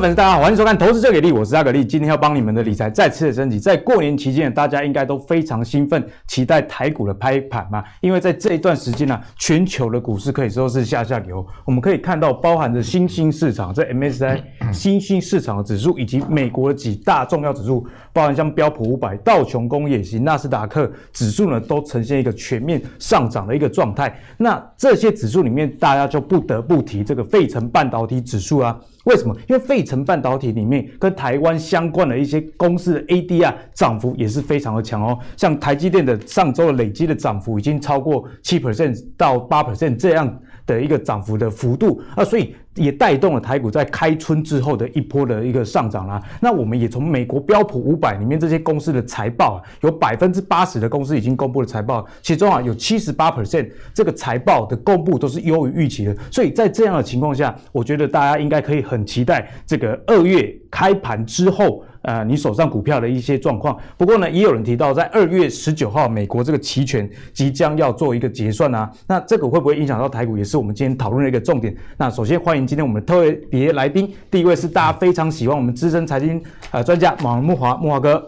粉丝，大家好，欢迎收看《投资最给力》，我是阿格力，今天要帮你们的理财再次的升级。在过年期间，大家应该都非常兴奋，期待台股的拍盘嘛？因为在这一段时间呢、全球的股市可以说是下下流。我们可以看到，包含着新兴市场，在 M S I 新兴市场的指数，以及美国的几大重要指数，包含像标普五百、道琼工业以及纳斯达克指数呢，都呈现一个全面上涨的一个状态。那这些指数里面，大家就不得不提这个费城半导体指数啊。为什么？因为费城半导体里面跟台湾相关的一些公司的 ADR 涨幅也是非常的强哦。像台积电的上周的累积的涨幅已经超过七 percent 到八 percent 这样的一个涨幅的幅度啊，所以也带动了台股在开春之后的一波的一个上涨啦。那我们也从美国标普五百里面这些公司的财报啊，有百分之八十的公司已经公布了财报，其中啊有七十八 percent 这个财报的公布都是优于预期的。所以在这样的情况下，我觉得大家应该可以很期待这个二月开盘之后。呃，你手上股票的一些状况。不过呢，也有人提到，在二月十九号，美国这个期权即将要做一个结算啊。那这个会不会影响到台股，也是我们今天讨论的一个重点。那首先欢迎今天我们特别来宾，第一位是大家非常喜欢我们资深财经呃专家马木华木华哥，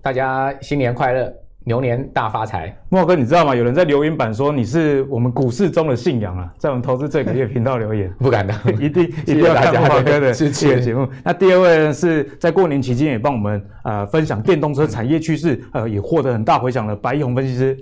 大家新年快乐。牛年大发财，莫哥，你知道吗？有人在留言板说你是我们股市中的信仰啊，在我们投资最给力频道留言，不敢当，一定 一定要看莫哥的这个节目。那第二位呢，是在过年期间也帮我们呃分享电动车产业趋势，呃也获得很大回响的白一宏分析师。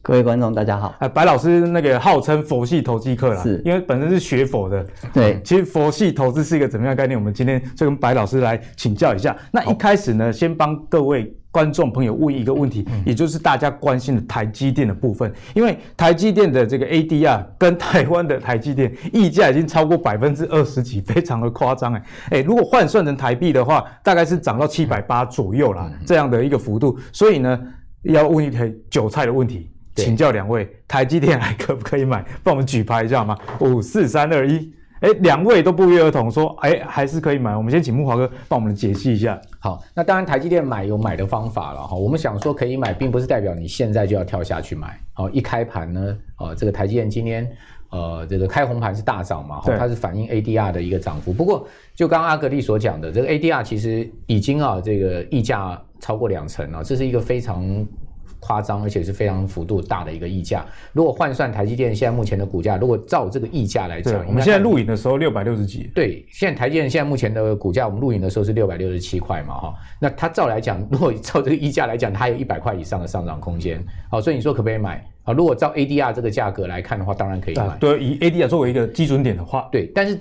各位观众大家好，呃白老师那个号称佛系投机客啦，是因为本身是学佛的，对，其实佛系投资是一个怎么样的概念？我们今天就跟白老师来请教一下。那一开始呢，先帮各位。观众朋友问一个问题，也就是大家关心的台积电的部分，因为台积电的这个 ADR 跟台湾的台积电溢价已经超过百分之二十几，非常的夸张哎，如果换算成台币的话，大概是涨到七百八左右啦，这样的一个幅度。所以呢，要问一题韭菜的问题，请教两位，台积电还可不可以买？帮我们举牌一下吗，五四三二一。哎，两位都不约而同说，哎，还是可以买。我们先请木华哥帮我们解析一下。好，那当然台积电买有买的方法了哈。我们想说可以买，并不是代表你现在就要跳下去买。好，一开盘呢，呃，这个台积电今天呃这个开红盘是大涨嘛，哈，它是反映 ADR 的一个涨幅。不过就刚刚阿格力所讲的，这个 ADR 其实已经啊这个溢价超过两成了，这是一个非常。夸张，而且是非常幅度大的一个溢价。如果换算台积电现在目前的股价，如果照这个溢价来讲，我们现在录影的时候六百六十几。对，现在台积电现在目前的股价，我们录影的时候是六百六十七块嘛，哈。那它照来讲，如果照这个溢价来讲，它有一百块以上的上涨空间。好，所以你说可不可以买？啊，如果照 ADR 这个价格来看的话，当然可以买。对，以 ADR 作为一个基准点的话，对。但是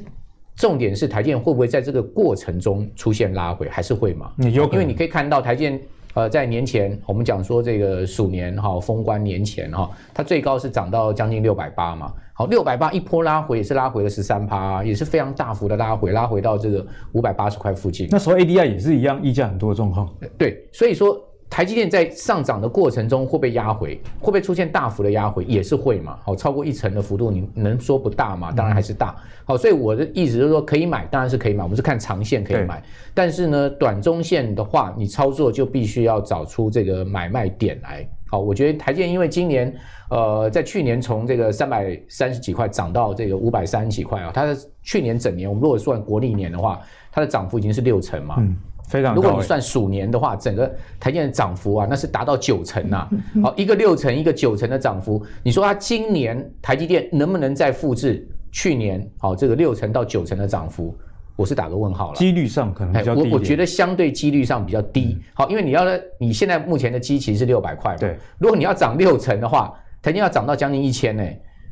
重点是台积电会不会在这个过程中出现拉回，还是会嘛？你有，因为你可以看到台积电。呃，在年前，我们讲说这个鼠年哈，封关年前哈，它最高是涨到将近六百八嘛。好，六百八一波拉回也是拉回了十三趴，也是非常大幅的拉回，拉回到这个五百八十块附近。那时候 ADI 也是一样，溢价很多的状况。对，所以说。台积电在上涨的过程中会被压回，会不会出现大幅的压回？也是会嘛。好，超过一成的幅度，你能说不大吗？当然还是大。好，所以我的意思就是说，可以买，当然是可以买。我们是看长线可以买，但是呢，短中线的话，你操作就必须要找出这个买卖点来。好，我觉得台积电因为今年，呃，在去年从这个三百三十几块涨到这个五百三十几块啊，它的去年整年，我们如果算国历年的话，它的涨幅已经是六成嘛。嗯非常高。如果你算鼠年的话，整个台积电的涨幅啊，那是达到九成呐、啊。好，一个六成，一个九成的涨幅，你说它今年台积电能不能再复制去年好这个六成到九成的涨幅？我是打个问号了。几率上可能比较低。我我觉得相对几率上比较低。好，因为你要你现在目前的基期是六百块。对。如果你要涨六成的话，台积要涨到将近一千呢。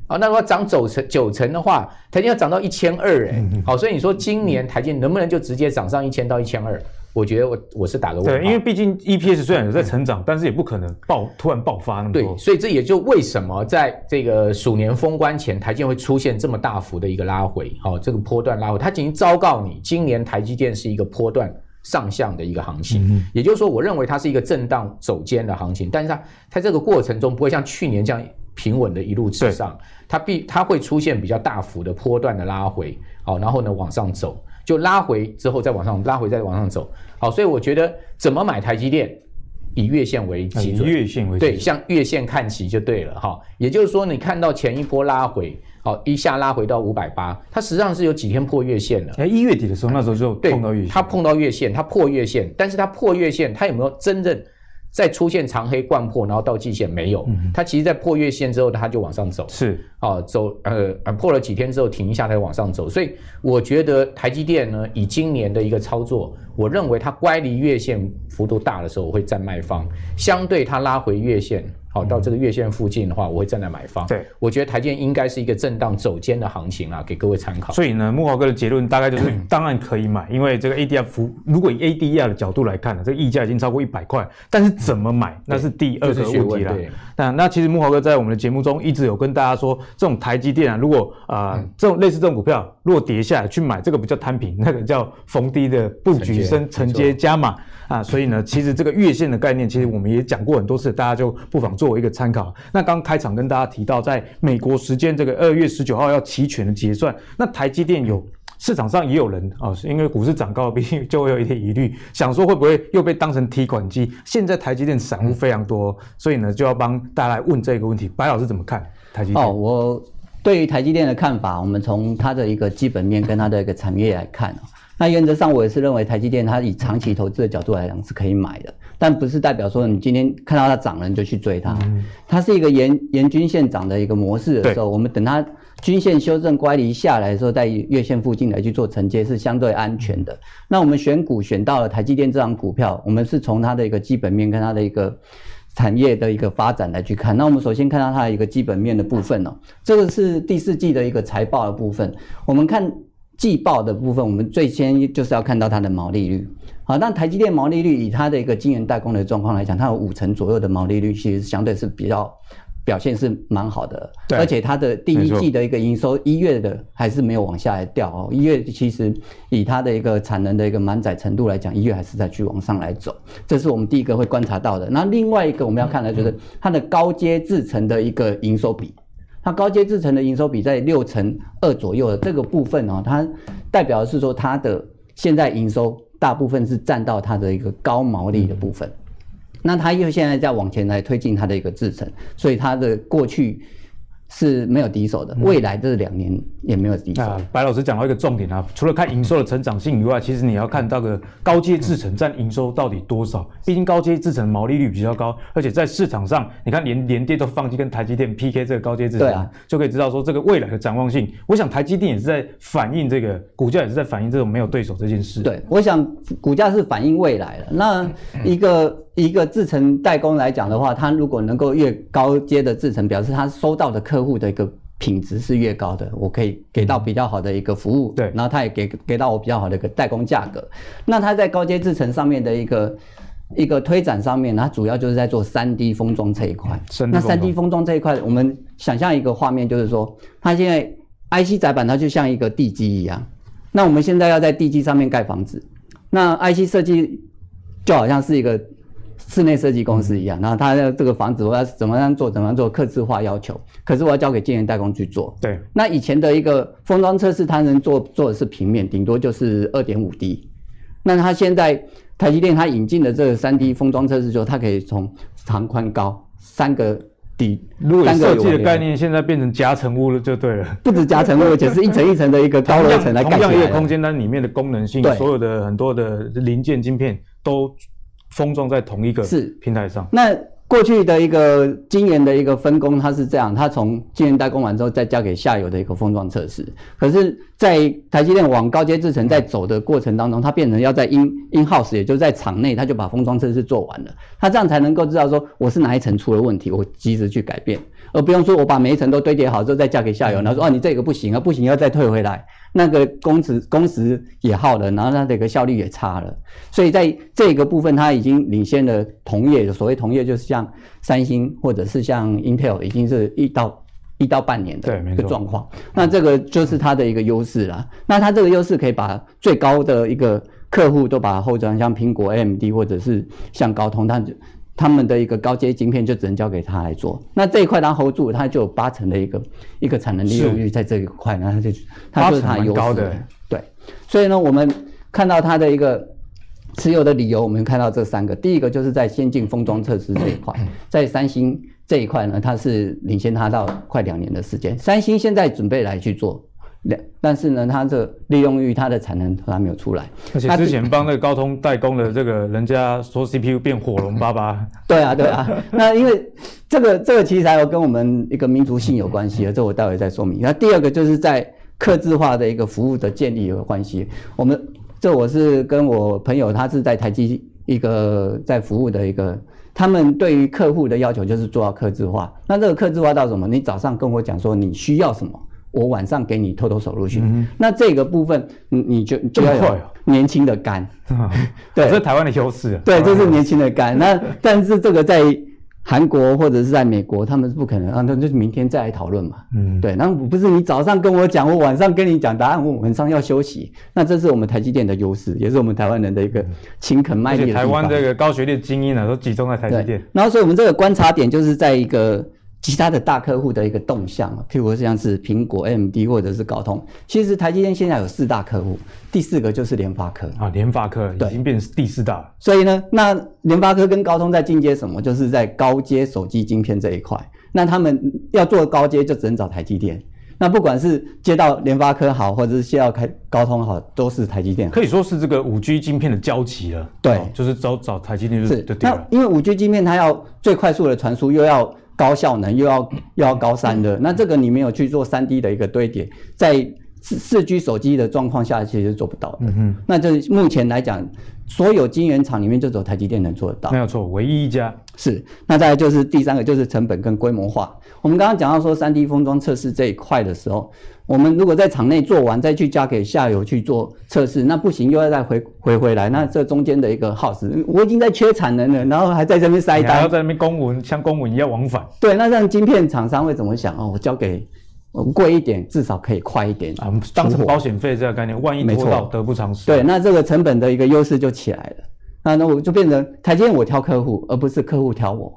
啊，那如果涨九成九成的话，台积要涨到一千二哎。好，所以你说今年台积能不能就直接涨上一千到一千二？我觉得我我是打个问号，对，因为毕竟 EPS 虽然有在成长，但是也不可能爆突然爆发那么多。对，所以这也就为什么在这个鼠年封关前，台积电会出现这么大幅的一个拉回，好，这个波段拉回，它已经昭告你，今年台积电是一个波段上向的一个行情。嗯，也就是说，我认为它是一个震荡走坚的行情，但是它在这个过程中不会像去年这样平稳的一路直上，它必它会出现比较大幅的波段的拉回，好，然后呢往上走。就拉回之后再往上拉回再往上走，好，所以我觉得怎么买台积电，以月线为基准，月线为对，向月线看齐就对了哈。也就是说，你看到前一波拉回，好一下拉回到五百八，它实际上是有几天破月线了。哎，一月底的时候，那时候就碰到月线，它碰到月线，它破月线，但是它破月线，它有没有真正？再出现长黑贯破，然后到季线没有，嗯、它其实，在破月线之后，它就往上走，是。啊，走呃破了几天之后停一下，它就往上走，所以我觉得台积电呢，以今年的一个操作，我认为它乖离月线幅度大的时候，我会站卖方，相对它拉回月线。好，到这个月线附近的话，我会站在买方。对，我觉得台积电应该是一个震荡走坚的行情啊，给各位参考。所以呢，木华哥的结论大概就是，当然可以买，因为这个 ADR 幅，如果以 ADR 的角度来看呢，这个溢价已经超过一百块，但是怎么买，那是第二个问题了。那那其实木华哥在我们的节目中一直有跟大家说，这种台积电啊，如果啊、呃嗯、这种类似这种股票，如果跌下来去买，这个不叫摊平，那个叫逢低的布局升承接加码。啊，所以呢，其实这个月线的概念，其实我们也讲过很多次，大家就不妨作为一个参考。那刚开场跟大家提到，在美国时间这个二月十九号要期权的结算，那台积电有市场上也有人啊，因为股市涨高，毕竟就会有一点疑虑，想说会不会又被当成提款机？现在台积电散户非常多，所以呢，就要帮大家来问这个问题。白老师怎么看台积电？哦，我对于台积电的看法，我们从它的一个基本面跟它的一个产业来看。那原则上，我也是认为台积电它以长期投资的角度来讲是可以买的，但不是代表说你今天看到它涨了你就去追它。它是一个沿沿均线涨的一个模式的时候，我们等它均线修正乖离下来的时候，在月线附近来去做承接是相对安全的。那我们选股选到了台积电这张股票，我们是从它的一个基本面跟它的一个产业的一个发展来去看。那我们首先看到它的一个基本面的部分哦，这个是第四季的一个财报的部分，我们看。季报的部分，我们最先就是要看到它的毛利率。好，那台积电毛利率以它的一个晶圆代工的状况来讲，它有五成左右的毛利率，其实相对是比较表现是蛮好的。对，而且它的第一季的一个营收一月的还是没有往下来掉哦。一月其实以它的一个产能的一个满载程度来讲，一月还是在去往上来走，这是我们第一个会观察到的。那另外一个我们要看的就是它的高阶制程的一个营收比。它高阶制程的营收比在六成二左右的这个部分哦，它代表的是说它的现在营收大部分是占到它的一个高毛利的部分，那它又现在在往前来推进它的一个制程，所以它的过去。是没有敌手的，未来这两年也没有敌手。啊，白老师讲到一个重点啊，除了看营收的成长性以外，其实你要看到个高阶制程占营收到底多少。毕竟高阶制程毛利率比较高，而且在市场上，你看连联电都放弃跟台积电 PK 这个高阶制程，啊，就可以知道说这个未来的展望性。我想台积电也是在反映这个股价，也是在反映这种没有对手这件事。对，我想股价是反映未来了。那一个。一个制程代工来讲的话，它如果能够越高阶的制程，表示它收到的客户的一个品质是越高的，我可以给到比较好的一个服务，对，然后它也给给到我比较好的一个代工价格。那它在高阶制程上面的一个一个推展上面，它主要就是在做三 D 封装这一块。那三 D 封装这一块，我们想象一个画面，就是说，它现在 IC 载板它就像一个地基一样，那我们现在要在地基上面盖房子，那 IC 设计就好像是一个。室内设计公司一样，然后他的这个房子我要怎么样做，怎么样做，客制化要求，可是我要交给晶圆代工去做。对，那以前的一个封装测试，它能做做的是平面，顶多就是二点五 D。那它现在台积电它引进的这个三 D 封装测试，就它可以从长宽高三个底，如果设计的概念现在变成夹层屋了，就对了。不止夹层屋，而且是一层一层的一个高楼层来盖起来。同样一个空间，但里面的功能性，所有的很多的零件晶片都。封装在同一个是平台上。那过去的一个晶圆的一个分工，它是这样：它从晶圆代工完之后，再交给下游的一个封装测试。可是，在台积电往高阶制程在走的过程当中，它变成要在 in in house，也就是在厂内，它就把封装测试做完了。它这样才能够知道说，我是哪一层出了问题，我及时去改变，而不用说我把每一层都堆叠好之后再交给下游，然后说哦，你这个不行啊，不行要再退回来。那个工时工时也耗了，然后它这个效率也差了，所以在这个部分，它已经领先了同业。所谓同业，就是像三星或者是像 Intel，已经是一到一到半年的一个状况。那这个就是它的一个优势了。那它这个优势可以把最高的一个客户都把它 hold 住，像苹果、AMD 或者是像高通，它就。他们的一个高阶晶片就只能交给他来做，那这一块他 hold 住，他就有八成的一个一个产能利用率在这一块，那他就他就是他优势的，对。所以呢，我们看到他的一个持有的理由，我们看到这三个，第一个就是在先进封装测试这一块，在三星这一块呢，它是领先它到快两年的时间。三星现在准备来去做。两，但是呢，它这利用率，它的产能还没有出来。而且之前帮那个高通代工的这个人家说 CPU 变火龙巴巴。对啊，对啊。那因为这个这个其实还有跟我们一个民族性有关系的，这我待会再说明。那第二个就是在客制化的一个服务的建立有关系。我们这我是跟我朋友，他是在台积一个在服务的一个，他们对于客户的要求就是做到客制化。那这个客制化到什么？你早上跟我讲说你需要什么。我晚上给你偷偷手入去，嗯、那这个部分，你你就就要有年轻的肝，对，这是台湾的优势。对，这是年轻的肝。那 但是这个在韩国或者是在美国，他们是不可能啊，那就明天再来讨论嘛。嗯，对，那不是你早上跟我讲，我晚上跟你讲答案，我晚上要休息。那这是我们台积电的优势，也是我们台湾人的一个勤恳卖力。台湾这个高学历精英呢，都集中在台积电。然后，所以我们这个观察点就是在一个。其他的大客户的一个动向，譬如像是苹果、AMD 或者是高通，其实台积电现在有四大客户，第四个就是联发科啊，联发科已经变成第四大了。所以呢，那联发科跟高通在进阶什么？就是在高阶手机晶片这一块。那他们要做高阶，就只能找台积电。那不管是接到联发科好，或者是接到开高通好，都是台积电。可以说是这个五 G 晶片的交集了。对，就是找找台积电是。那因为五 G 晶片它要最快速的传输，又要高效能又要又要高散热，那这个你没有去做三 D 的一个堆叠，在四四 G 手机的状况下，其实是做不到的。嗯哼，那这目前来讲，所有晶圆厂里面就只有台积电能做得到。没有错，唯一一家是。那再来就是第三个，就是成本跟规模化。我们刚刚讲到说三 D 封装测试这一块的时候。我们如果在厂内做完，再去交给下游去做测试，那不行，又要再回回回来，那这中间的一个耗时，我已经在缺产能了，然后还在这边塞单，还要在那边公文像公文一样往返。对，那让晶片厂商会怎么想？哦，我交给贵一点，至少可以快一点啊，当成保险费这个概念，万一拖到得不偿失。对，那这个成本的一个优势就起来了。那那我就变成台积电我挑客户，而不是客户挑我。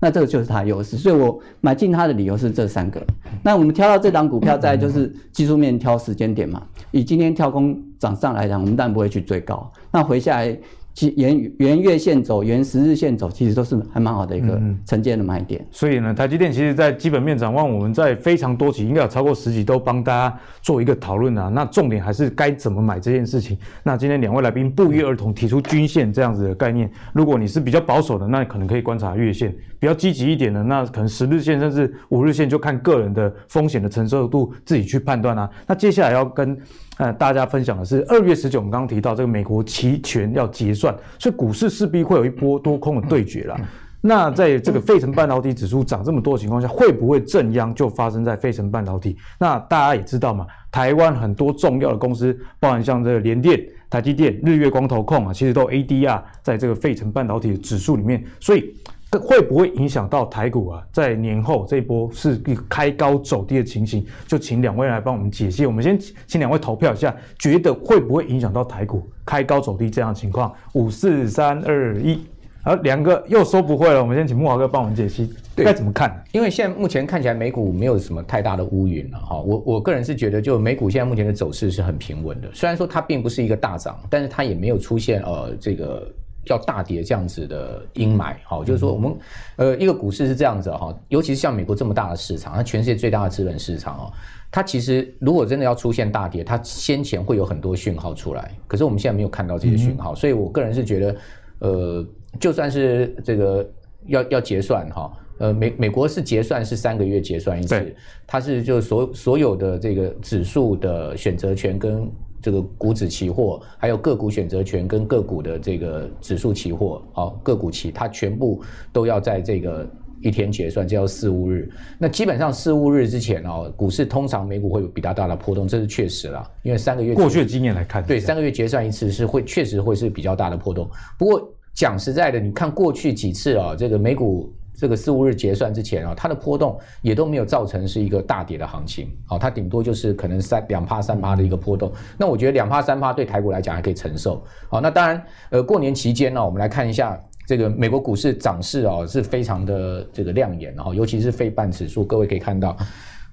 那这个就是它的优势，所以我买进它的理由是这三个。那我们挑到这档股票，再就是技术面挑时间点嘛。以今天跳空涨上来讲，我们当然不会去追高。那回下来。其沿沿月线走，沿十日线走，其实都是还蛮好的一个承接的买点。所以呢，台积电其实在基本面展望，我们在非常多期，应该有超过十集都帮大家做一个讨论啊。那重点还是该怎么买这件事情。那今天两位来宾不约而同提出均线这样子的概念。如果你是比较保守的，那可能可以观察月线；比较积极一点的，那可能十日线甚至五日线，就看个人的风险的承受度自己去判断啊。那接下来要跟。呃，大家分享的是二月十九，我们刚刚提到这个美国期权要结算，所以股市势必会有一波多空的对决啦。那在这个费城半导体指数涨这么多的情况下，会不会正央就发生在费城半导体？那大家也知道嘛，台湾很多重要的公司，包含像这个联电、台积电、日月光投控啊，其实都 ADR 在这个费城半导体的指数里面，所以。会不会影响到台股啊？在年后这一波是一个开高走低的情形，就请两位来帮我们解析。我们先请两位投票一下，觉得会不会影响到台股开高走低这样的情况？五四三二一，好，两个又说不会了。我们先请木华哥帮我们解析，该怎么看？因为现在目前看起来美股没有什么太大的乌云了哈。我我个人是觉得，就美股现在目前的走势是很平稳的。虽然说它并不是一个大涨，但是它也没有出现呃这个。叫大跌这样子的阴霾，好，就是说我们呃一个股市是这样子哈，尤其是像美国这么大的市场，它全世界最大的资本市场哦，它其实如果真的要出现大跌，它先前会有很多讯号出来，可是我们现在没有看到这些讯号，所以我个人是觉得，呃，就算是这个要要结算哈，呃美美国是结算是三个月结算一次，它是就所所有的这个指数的选择权跟。这个股指期货，还有个股选择权跟个股的这个指数期货，好，个股期，它全部都要在这个一天结算，叫四五日。那基本上四五日之前哦，股市通常美股会有比较大的波动，这是确实啦，因为三个月过去的经验来看，对，三个月结算一次是会确实会是比较大的波动。不过讲实在的，你看过去几次啊，这个美股。这个四五日结算之前啊，它的波动也都没有造成是一个大跌的行情，好，它顶多就是可能三两趴三趴的一个波动。那我觉得两趴三趴对台股来讲还可以承受。好，那当然，呃，过年期间呢，我们来看一下这个美国股市涨势啊，是非常的这个亮眼，然后尤其是费半指数，各位可以看到，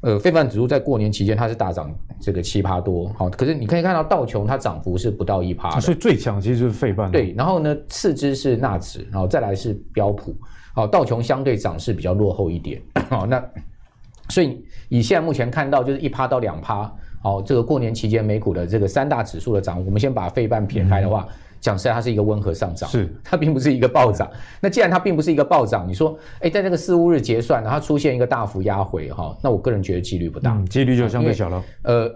呃，费半指数在过年期间它是大涨这个七趴多，好，可是你可以看到道琼它涨幅是不到一趴，啊，所以最强其实就是费半。对，然后呢，次之是纳指，然后再来是标普，好，道琼相对涨势比较落后一点，好，那所以以现在目前看到就是一趴到两趴，好，这个过年期间美股的这个三大指数的涨，我们先把费半撇开的话。嗯讲实在，它是一个温和上涨，是它并不是一个暴涨。那既然它并不是一个暴涨，你说，哎，在这个四五日结算，然后出现一个大幅压回，哈，那我个人觉得几率不大，嗯、几率就相对小了。呃。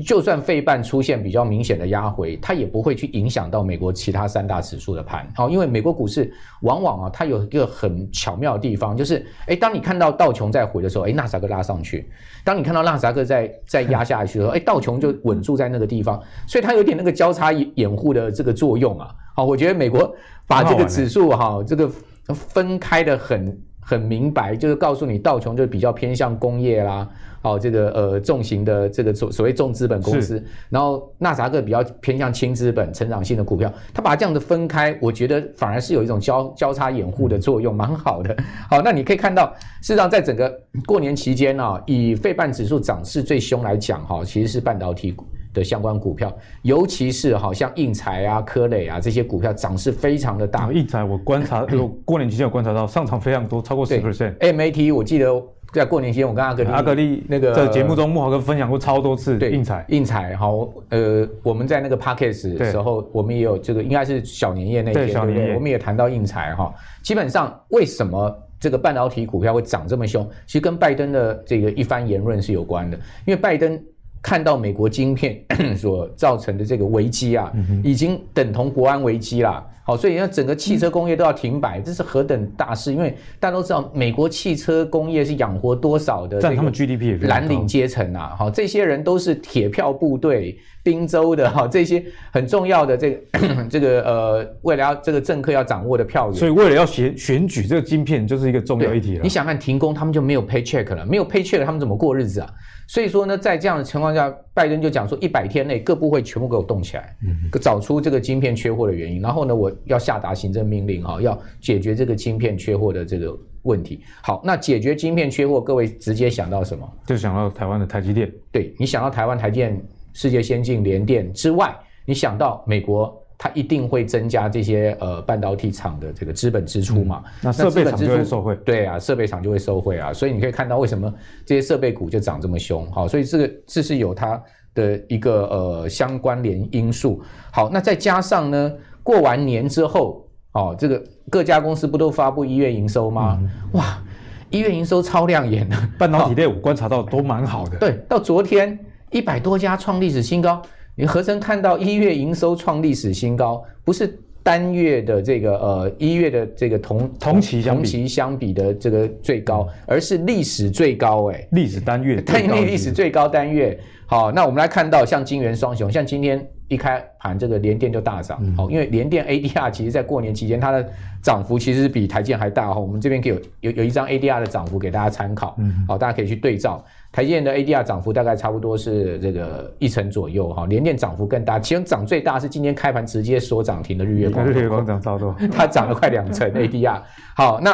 就算费半出现比较明显的压回，它也不会去影响到美国其他三大指数的盘。好，因为美国股市往往啊，它有一个很巧妙的地方，就是，诶，当你看到道琼在回的时候，诶，纳斯达克拉上去；当你看到纳斯达克在在压下去的时候，诶，道琼就稳住在那个地方。所以它有点那个交叉掩护的这个作用啊。好，我觉得美国把这个指数哈，这个分开的很很明白，就是告诉你道琼就比较偏向工业啦。哦，这个呃重型的这个所所谓重资本公司，然后纳斯达克比较偏向轻资本、成长性的股票，它把它这样的分开，我觉得反而是有一种交交叉掩护的作用，蛮好的。好，那你可以看到，事实上在整个过年期间啊，以费半指数涨势最凶来讲，哈，其实是半导体的相关股票，尤其是好像应材啊、科磊啊这些股票涨势非常的大。应材我观察，有过年期间有观察到上涨非常多，超过十 percent。MAT 我记得。在过年期间，我跟阿格力，阿格力那个在节目中，木豪哥分享过超多次。对，应材，应材，好，呃，我们在那个 Podcast 的时候，我们也有这个，应该是小年夜那天，对不对？我们也谈到应材哈。基本上，为什么这个半导体股票会涨这么凶？其实跟拜登的这个一番言论是有关的，因为拜登看到美国晶片 所造成的这个危机啊，已经等同国安危机啦。好，所以那整个汽车工业都要停摆，这是何等大事！因为大家都知道，美国汽车工业是养活多少的占他们 GDP 蓝领阶层啊！好，这些人都是铁票部队、宾州的哈，这些很重要的这个 这个呃，为了要这个政客要掌握的票源，所以为了要选选举，这个晶片就是一个重要议题了。你想看停工，他们就没有 paycheck 了，没有 paycheck，他们怎么过日子啊？所以说呢，在这样的情况下，拜登就讲说，一百天内各部会全部给我动起来，嗯，找出这个晶片缺货的原因，然后呢，我要下达行政命令啊，要解决这个晶片缺货的这个问题。好，那解决晶片缺货，各位直接想到什么？就想到台湾的台积电。对，你想到台湾台积电、世界先进联电之外，你想到美国。它一定会增加这些呃半导体厂的这个资本支出嘛？嗯、那设备厂就会受惠。对啊，设备厂就会受惠啊。所以你可以看到为什么这些设备股就涨这么凶。好，所以这个这是有它的一个呃相关联因素。好，那再加上呢，过完年之后，哦，这个各家公司不都发布一月营收吗？嗯、哇，一月营收超亮眼的，半导体类我观察到都蛮好的。对，到昨天一百多家创历史新高。你何曾看到一月营收创历史新高？不是单月的这个呃一月的这个同同期相比同期相比的这个最高，而是历史最高哎，历史单月单月历史最高单月。好，那我们来看到像金元双雄，像今天一开盘这个联电就大涨，好，因为联电 ADR 其实在过年期间它的涨幅其实比台积电还大哈。我们这边可以有有有一张 ADR 的涨幅给大家参考，好，大家可以去对照。台积电的 ADR 涨幅大概差不多是这个一成左右哈，联电涨幅更大，其中涨最大是今天开盘直接锁涨停的日月光，日月光涨超多，它涨了快两成 ADR。好，那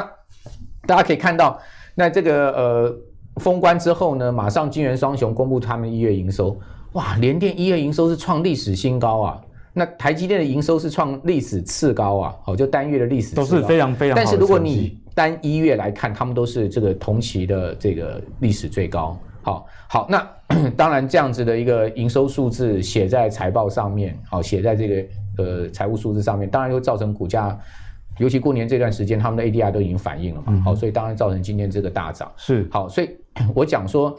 大家可以看到，那这个呃封关之后呢，马上晶圆双雄公布他们一月营收，哇，联电一月营收是创历史新高啊，那台积电的营收是创历史次高啊，好，就单月的历史次高。都是非常非常但是如果你单一月来看，他们都是这个同期的这个历史最高。好好，那 当然这样子的一个营收数字写在财报上面，好写在这个呃财务数字上面，当然会造成股价，尤其过年这段时间，他们的 ADR 都已经反映了嘛，好，所以当然造成今天这个大涨。是好，所以我讲说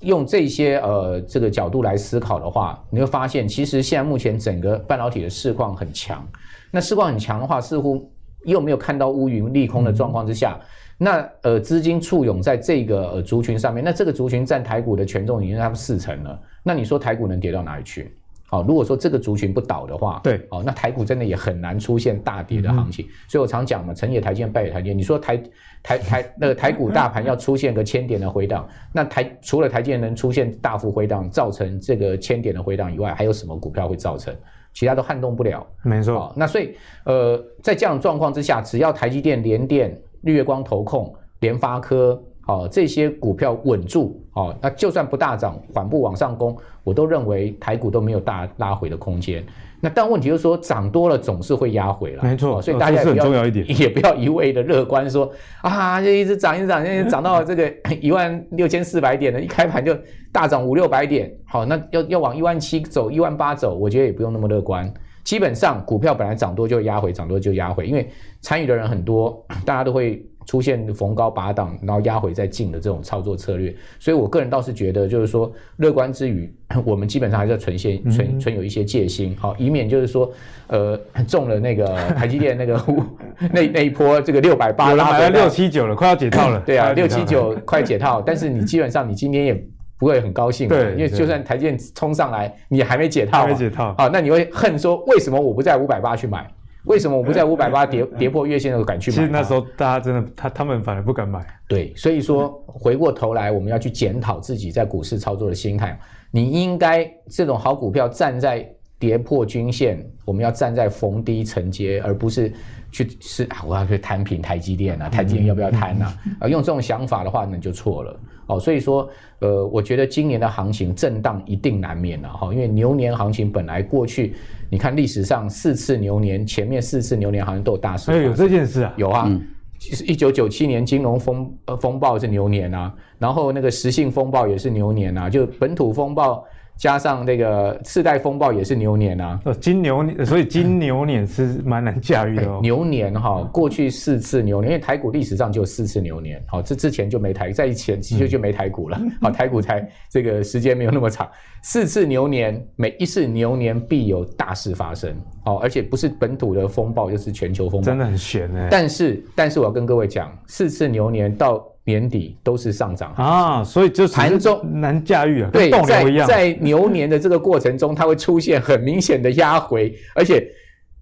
用这些呃这个角度来思考的话，你会发现其实现在目前整个半导体的市况很强，那市况很强的话，似乎又没有看到乌云利空的状况之下。嗯那呃，资金簇拥在这个呃族群上面，那这个族群占台股的权重已经差不多四成了。那你说台股能跌到哪里去？好，如果说这个族群不倒的话，对，哦，那台股真的也很难出现大跌的行情。嗯、所以我常讲嘛，成也台积电，败也台积电。你说台台台那个台股大盘要出现个千点的回档，那台除了台积电能出现大幅回档，造成这个千点的回档以外，还有什么股票会造成？其他都撼动不了。没错。那所以呃，在这样的状况之下，只要台积电联电。日月光投控、联发科，哦，这些股票稳住哦，那就算不大涨，缓步往上攻，我都认为台股都没有大拉回的空间。那但问题就是说，涨多了总是会压回来，没错，所以大家也不要、哦、很重要一点，也不要一味的乐观说啊，就一直涨，一直涨，现在涨到这个 一万六千四百点了，一开盘就大涨五六百点，好，那要要往一万七走，一万八走，我觉得也不用那么乐观。基本上股票本来涨多就压回，涨多就压回，因为参与的人很多，大家都会。出现逢高拔档，然后压回再进的这种操作策略，所以我个人倒是觉得，就是说乐观之余，我们基本上还是要存些存存有一些戒心，好，以免就是说，呃，中了那个 台积电那个 那那一波这个六百八，买了六七九了，快要解套了。对啊，六七九 快解套，但是你基本上你今天也不会很高兴，对，因为就算台积电冲上来，你还没解套，还没解套，好，那你会恨说为什么我不在五百八去买？为什么我不在 五百八跌跌破月线的时候敢去买？其实那时候大家真的，他他们反而不敢买。对，所以说回过头来，我们要去检讨自己在股市操作的心态。你应该这种好股票站在跌破均线，我们要站在逢低承接，而不是去是啊，我要去摊平台积电啊，台积电要不要摊啊？啊，用这种想法的话，那你就错了。哦，所以说，呃，我觉得今年的行情震荡一定难免了哈，因为牛年行情本来过去。你看历史上四次牛年，前面四次牛年好像都有大事。哎，有这件事啊？有啊，其实一九九七年金融风呃风暴是牛年啊，然后那个石信风暴也是牛年啊，就本土风暴。加上那个次贷风暴也是牛年啊，金牛年，所以金牛年是蛮难驾驭的哦。牛年哈，过去四次牛年，因为台股历史上就有四次牛年，好，这之前就没台，在以前其实就没台股了，好，台股才这个时间没有那么长。四次牛年，每一次牛年必有大事发生，哦，而且不是本土的风暴，就是全球风暴，真的很悬哎。但是，但是我要跟各位讲，四次牛年到。年底都是上涨啊，所以就盘中难驾驭啊。对，在在牛年的这个过程中，它会出现很明显的压回，而且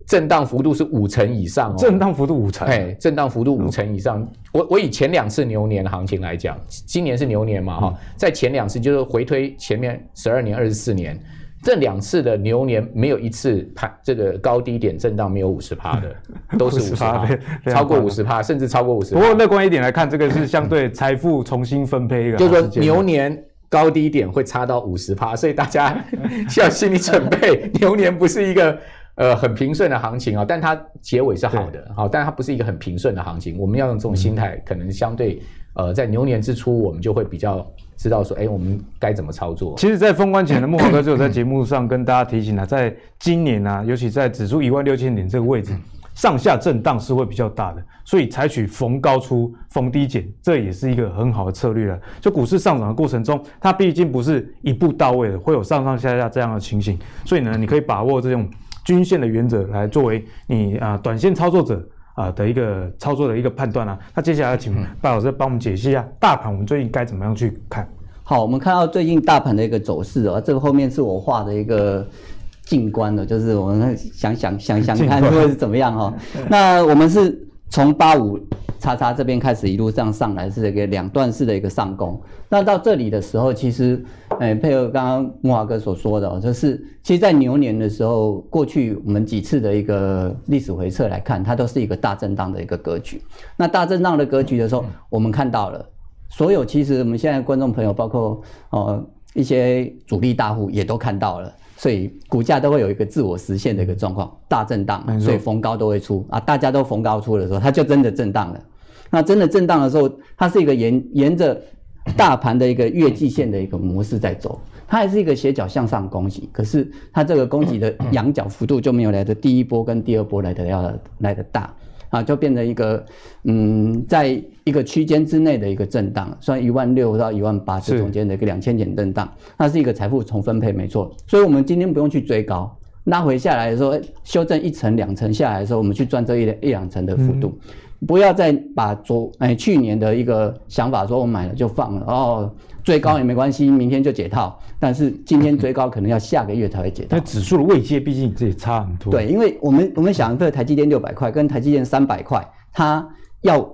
震荡幅度是五成以上哦。震荡幅度五成，哎，震荡幅度五成以上。我我以前两次牛年行情来讲，今年是牛年嘛哈，在前两次就是回推前面十二年、二十四年。这两次的牛年没有一次盘这个高低点震荡没有五十趴的，都是五十趴，超过五十趴，甚至超过五十。不过乐观一点来看，这个是相对财富重新分配一个，就是说牛年高低点会差到五十趴，所以大家 需要心理准备，牛年不是一个呃很平顺的行情啊，但它结尾是好的，好，但它不是一个很平顺的行情，我们要用这种心态，可能相对呃在牛年之初，我们就会比较。知道说，哎，我们该怎么操作？其实，在封关前的慕驊哥就有在节目上跟大家提醒了，在今年啊，尤其在指数一万六千点这个位置，上下震荡是会比较大的，所以采取逢高出、逢低减，这也是一个很好的策略了。就股市上涨的过程中，它毕竟不是一步到位的，会有上上下下这样的情形，所以呢，你可以把握这种均线的原则来作为你啊短线操作者。啊的一个操作的一个判断啊，那接下来请白老师帮我们解析一下大盘，我们最近该怎么样去看？好，我们看到最近大盘的一个走势啊，这个后面是我画的一个静观的，就是我们想想想想看会是怎么样哈。那我们是。从八五叉叉这边开始一路这样上来，是一个两段式的一个上攻。那到这里的时候，其实，哎，配合刚刚木华哥所说的，就是其实，在牛年的时候，过去我们几次的一个历史回测来看，它都是一个大震荡的一个格局。那大震荡的格局的时候，我们看到了，所有其实我们现在观众朋友，包括呃一些主力大户也都看到了。所以股价都会有一个自我实现的一个状况，大震荡，所以逢高都会出啊，大家都逢高出的时候，它就真的震荡了。那真的震荡的时候，它是一个沿沿着大盘的一个月季线的一个模式在走，它还是一个斜角向上攻击，可是它这个攻击的仰角幅度就没有来的第一波跟第二波来的要来的大。啊，就变成一个，嗯，在一个区间之内的一个震荡，算一万六到一万八这中间的一个两千点震荡，那是一个财富重分配，没错。所以，我们今天不用去追高，拉回下来的时候，修正一层两层下来的时候，我们去赚这一一两层的幅度。嗯不要再把昨哎去年的一个想法说，我买了就放了哦，追高也没关系，明天就解套。但是今天追高可能要下个月才会解套。那指数的位阶毕竟这也差很多。对，因为我们我们想这个台积电六百块跟台积电三百块，它要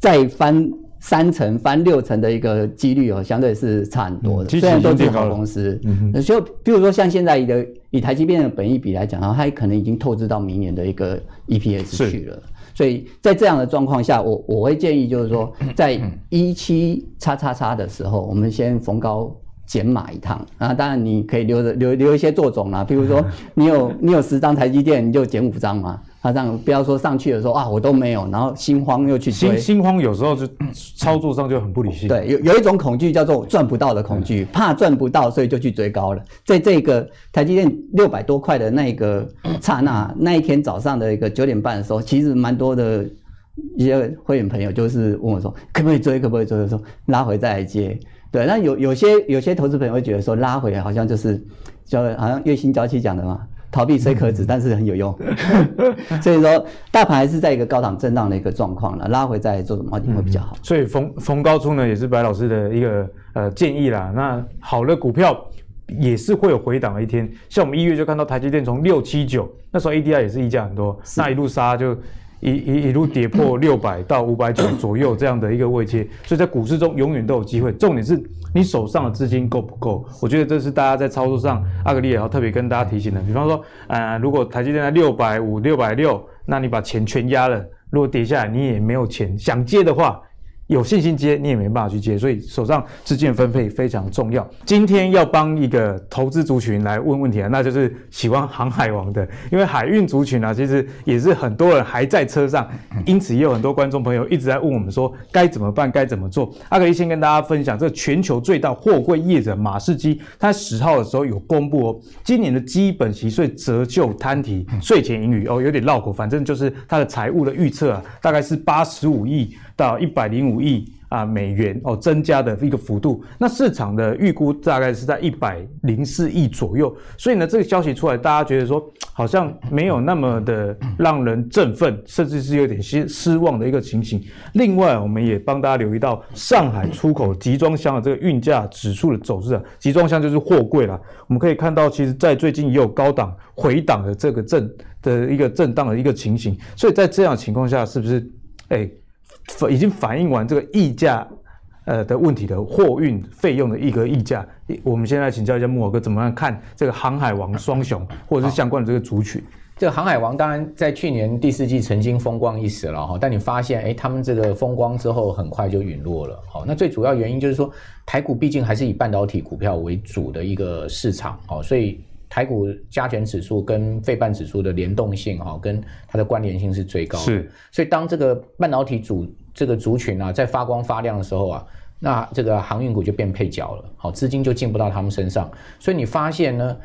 再翻三成、翻六成的一个几率哦，相对是差很多的。虽然都是好公司，嗯哼，就比如说像现在的以台积电的本益比来讲，它可能已经透支到明年的一个 EPS 去了。所以在这样的状况下，我我会建议就是说，在一七叉叉叉的时候，我们先逢高减码一趟啊。当然你可以留着留留一些做种啦，比如说 你有你有十张台积电，你就减五张嘛。他这样不要说上去的时候啊，我都没有，然后心慌又去追。心心慌有时候就操作上就很不理性。对，有有一种恐惧叫做赚不到的恐惧，怕赚不到，所以就去追高了。在这个台积电六百多块的那个刹那，那一天早上的一个九点半的时候，其实蛮多的一些会员朋友就是问我说，可不可以追，可不可以追的时候拉回再来接。对，那有有些有些投资朋友会觉得说拉回好像就是就好像月薪娇妻讲的嘛。逃避虽可耻，但是很有用。所以说，大盘还是在一个高档震荡的一个状况了，拉回再做什么会比较好。所以逢逢高出呢，也是白老师的一个呃建议啦。那好的股票也是会有回档的一天，像我们一月就看到台积电从六七九那时候 ADR 也是溢价很多，那一路杀就。一一一路跌破六百到五百九左右这样的一个位阶，所以在股市中永远都有机会。重点是你手上的资金够不够？我觉得这是大家在操作上，阿格力也要特别跟大家提醒的。比方说，呃，如果台积电在六百五、六百六，那你把钱全压了，如果跌下来你也没有钱想接的话。有信心接，你也没办法去接，所以手上资金分配非常重要。今天要帮一个投资族群来问问题啊，那就是喜欢航海王的，因为海运族群啊，其实也是很多人还在车上，因此也有很多观众朋友一直在问我们说该怎么办，该怎么做。阿格力先跟大家分享，这全球最大货柜业者马士基，他十号的时候有公布哦，今年的基本息税折旧摊提税前盈余哦，有点绕口，反正就是他的财务的预测啊，大概是八十五亿。到一百零五亿啊美元哦，增加的一个幅度，那市场的预估大概是在一百零四亿左右，所以呢，这个消息出来，大家觉得说好像没有那么的让人振奋，甚至是有点失失望的一个情形。另外，我们也帮大家留意到上海出口集装箱的这个运价指数的走势啊，集装箱就是货柜啦，我们可以看到，其实在最近也有高档回档的这个震的一个震荡的一个情形，所以在这样情况下，是不是哎？已经反映完这个溢价，呃的问题的货运费用的一个溢价，我们现在请教一下慕驊哥，怎么样看这个航海王双雄或者是相关的这个族群？这个航海王当然在去年第四季曾经风光一时了哈，但你发现哎，他们这个风光之后很快就陨落了。好，那最主要原因就是说，台股毕竟还是以半导体股票为主的一个市场，哦，所以。台股加权指数跟费半指数的联动性哈，跟它的关联性是最高的。是，所以当这个半导体组这个族群啊在发光发亮的时候啊，那这个航运股就变配角了，好，资金就进不到他们身上。所以你发现呢？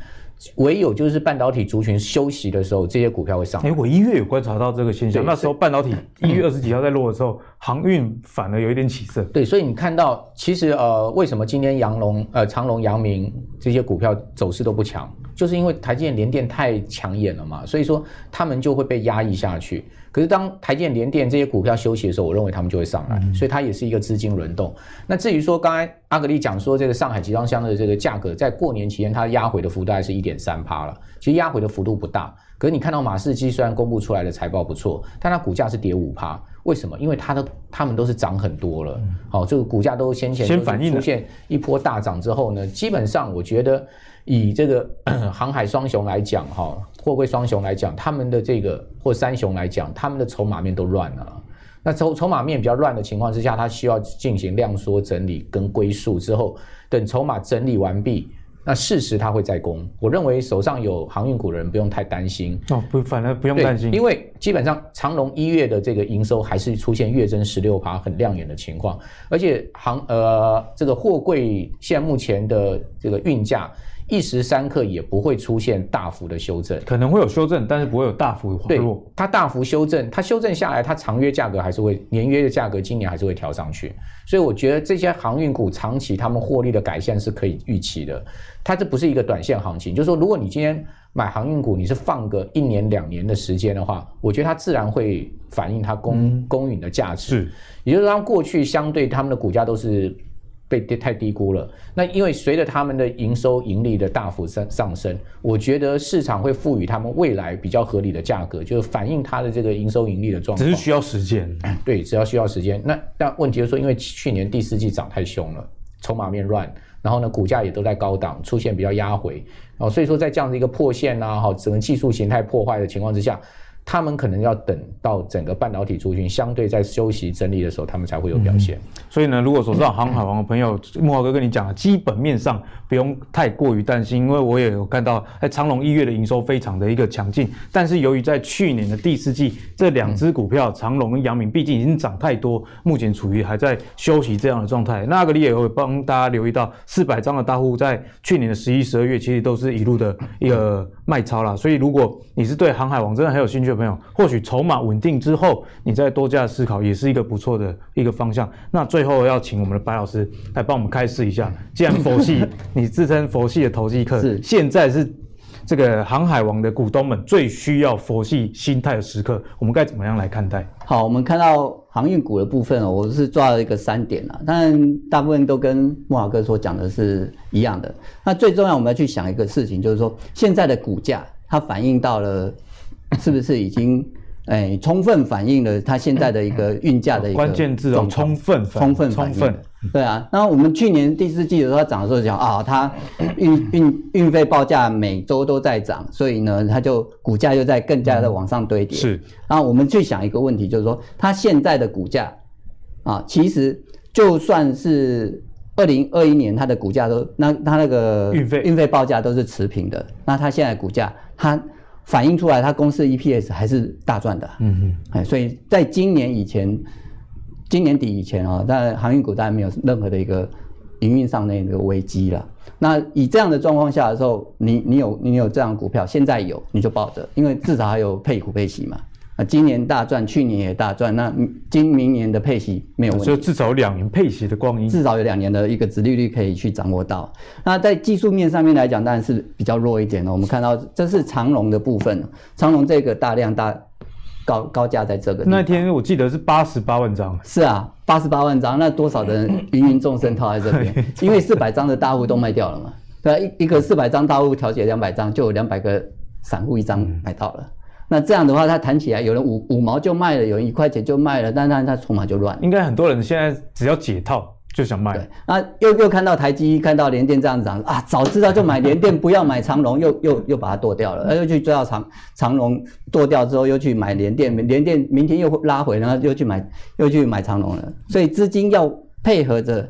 唯有就是半导体族群休息的时候，这些股票会上。哎，我一月有观察到这个现象，那时候半导体一月二十几号在落的时候，航运反而有一点起色。对，所以你看到，其实呃，为什么今天阳龙、呃长龙、阳明这些股票走势都不强，就是因为台积电、联电太抢眼了嘛，所以说他们就会被压抑下去。可是当台积电、联电这些股票休息的时候，我认为他们就会上来，嗯、所以它也是一个资金轮动。那至于说刚才阿格力讲说这个上海集装箱的这个价格，在过年期间它压回的幅度还是一点三趴了，其实压回的幅度不大。可是你看到马士基虽然公布出来的财报不错，但它股价是跌五趴，为什么？因为它的他们都是涨很多了，好、嗯，这个股价都先前先反映出现一波大涨之后呢，基本上我觉得。以这个 航海双雄来讲，哈，货柜双雄来讲，他们的这个或三雄来讲，他们的筹码面都乱了。那筹筹码面比较乱的情况之下，它需要进行量缩整理跟归宿之后，等筹码整理完毕，那事实它会再攻。我认为手上有航运股的人不用太担心哦，不，反而不用担心，因为基本上长隆一月的这个营收还是出现月增十六趴很亮眼的情况，而且航呃这个货柜现在目前的这个运价。一时三刻也不会出现大幅的修正，可能会有修正，但是不会有大幅回落。它大幅修正，它修正下来，它长约价格还是会年约的价格，今年还是会调上去。所以我觉得这些航运股长期他们获利的改善是可以预期的。它这不是一个短线行情，就是说，如果你今天买航运股，你是放个一年两年的时间的话，我觉得它自然会反映它公公允的价值。是，也就是说，它过去相对他们的股价都是。被跌太低估了。那因为随着他们的营收盈利的大幅上上升，我觉得市场会赋予他们未来比较合理的价格，就是反映它的这个营收盈利的状况。只是需要时间。对，只要需要时间。那但问题就是说，因为去年第四季涨太凶了，筹码面乱，然后呢，股价也都在高档出现比较压回，哦，所以说在这样的一个破线呐，哈，整个技术形态破坏的情况之下，他们可能要等到整个半导体族群相对在休息整理的时候，他们才会有表现。所以呢，如果说让航海王的朋友慕驊哥跟你讲了，基本面上不用太过于担心，因为我也有看到，哎，长隆一月的营收非常的一个强劲，但是由于在去年的第四季，这两只股票长隆跟阳明毕竟已经涨太多，目前处于还在休息这样的状态。那阿格力也会帮大家留意到，四百张的大户在去年的十一、十二月其实都是一路的一个卖超啦。所以如果你是对航海王真的很有兴趣的朋友，或许筹码稳定之后，你再多加思考，也是一个不错的一个方向。那最后要请我们的白老师来帮我们开示一下，既然佛系，你自称佛系的投机客，是现在是这个航海王的股东们最需要佛系心态的时刻，我们该怎么样来看待？好，我们看到航运股的部分哦，我是抓了一个三点啊，当然大部分都跟慕驊哥所讲的是一样的。那最重要，我们要去想一个事情，就是说现在的股价它反映到了。是不是已经诶充分反映了它现在的一个运价的一个关键字哦，充分充分充分对啊。那我们去年第四季的时候它涨的时候讲啊，它运运运费报价每周都在涨，所以呢，它就股价又在更加的往上堆叠。是。然后我们去想一个问题，就是说它现在的股价啊，其实就算是二零二一年它的股价都那它那个运费运费报价都是持平的，那它现在股价它。反映出来，它公司的 EPS 还是大赚的。嗯嗯，哎，所以在今年以前，今年底以前啊，但航运股当然没有任何的一个营运上的一个危机了。那以这样的状况下的时候，你你有你有这样的股票，现在有你就抱着，因为至少还有配股配息嘛。今年大赚，去年也大赚，那今明年的配息没有问题，就至少有两年配息的光阴，至少有两年的一个殖利率可以去掌握到。那在技术面上面来讲，当然是比较弱一点的。我们看到这是长龙的部分，长龙这个大量大高高价在这个那天我记得是八十八万张，是啊，八十八万张，那多少的人 芸芸众生套在这边？因为四百张的大户都卖掉了嘛，对啊，一一个四百张大户调节两百张，就有两百个散户一张买到了。那这样的话，它弹起来，有人五五毛就卖了，有人一块钱就卖了，但是它筹码就乱。应该很多人现在只要解套就想卖。对，那又又看到台积，看到联电这样涨啊，早知道就买联电，不要买长荣，又又又把它剁掉了，又去追到长长荣剁掉之后，又去买联电，联电明天又拉回，然后又去买又去买长荣了。所以资金要配合着。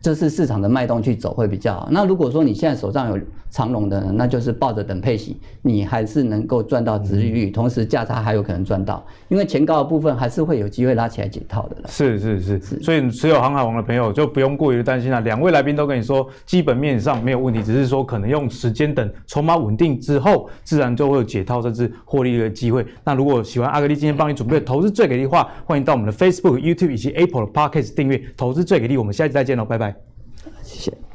这是市场的脉动去走会比较好。那如果说你现在手上有长龙的，那就是抱着等配息，你还是能够赚到值利率，同时价差还有可能赚到，因为前高的部分还是会有机会拉起来解套的了。是是是，是，所以持有航海王的朋友就不用过于担心了。两位来宾都跟你说，基本面上没有问题，只是说可能用时间等筹码稳定之后，自然就会有解套甚至获利的机会。那如果喜欢阿格力今天帮你准备的投资最给力的话，欢迎到我们的 Facebook、YouTube 以及 Apple 的 Podcast 订阅投资最给力。我们下期再见喽，拜拜。谢谢。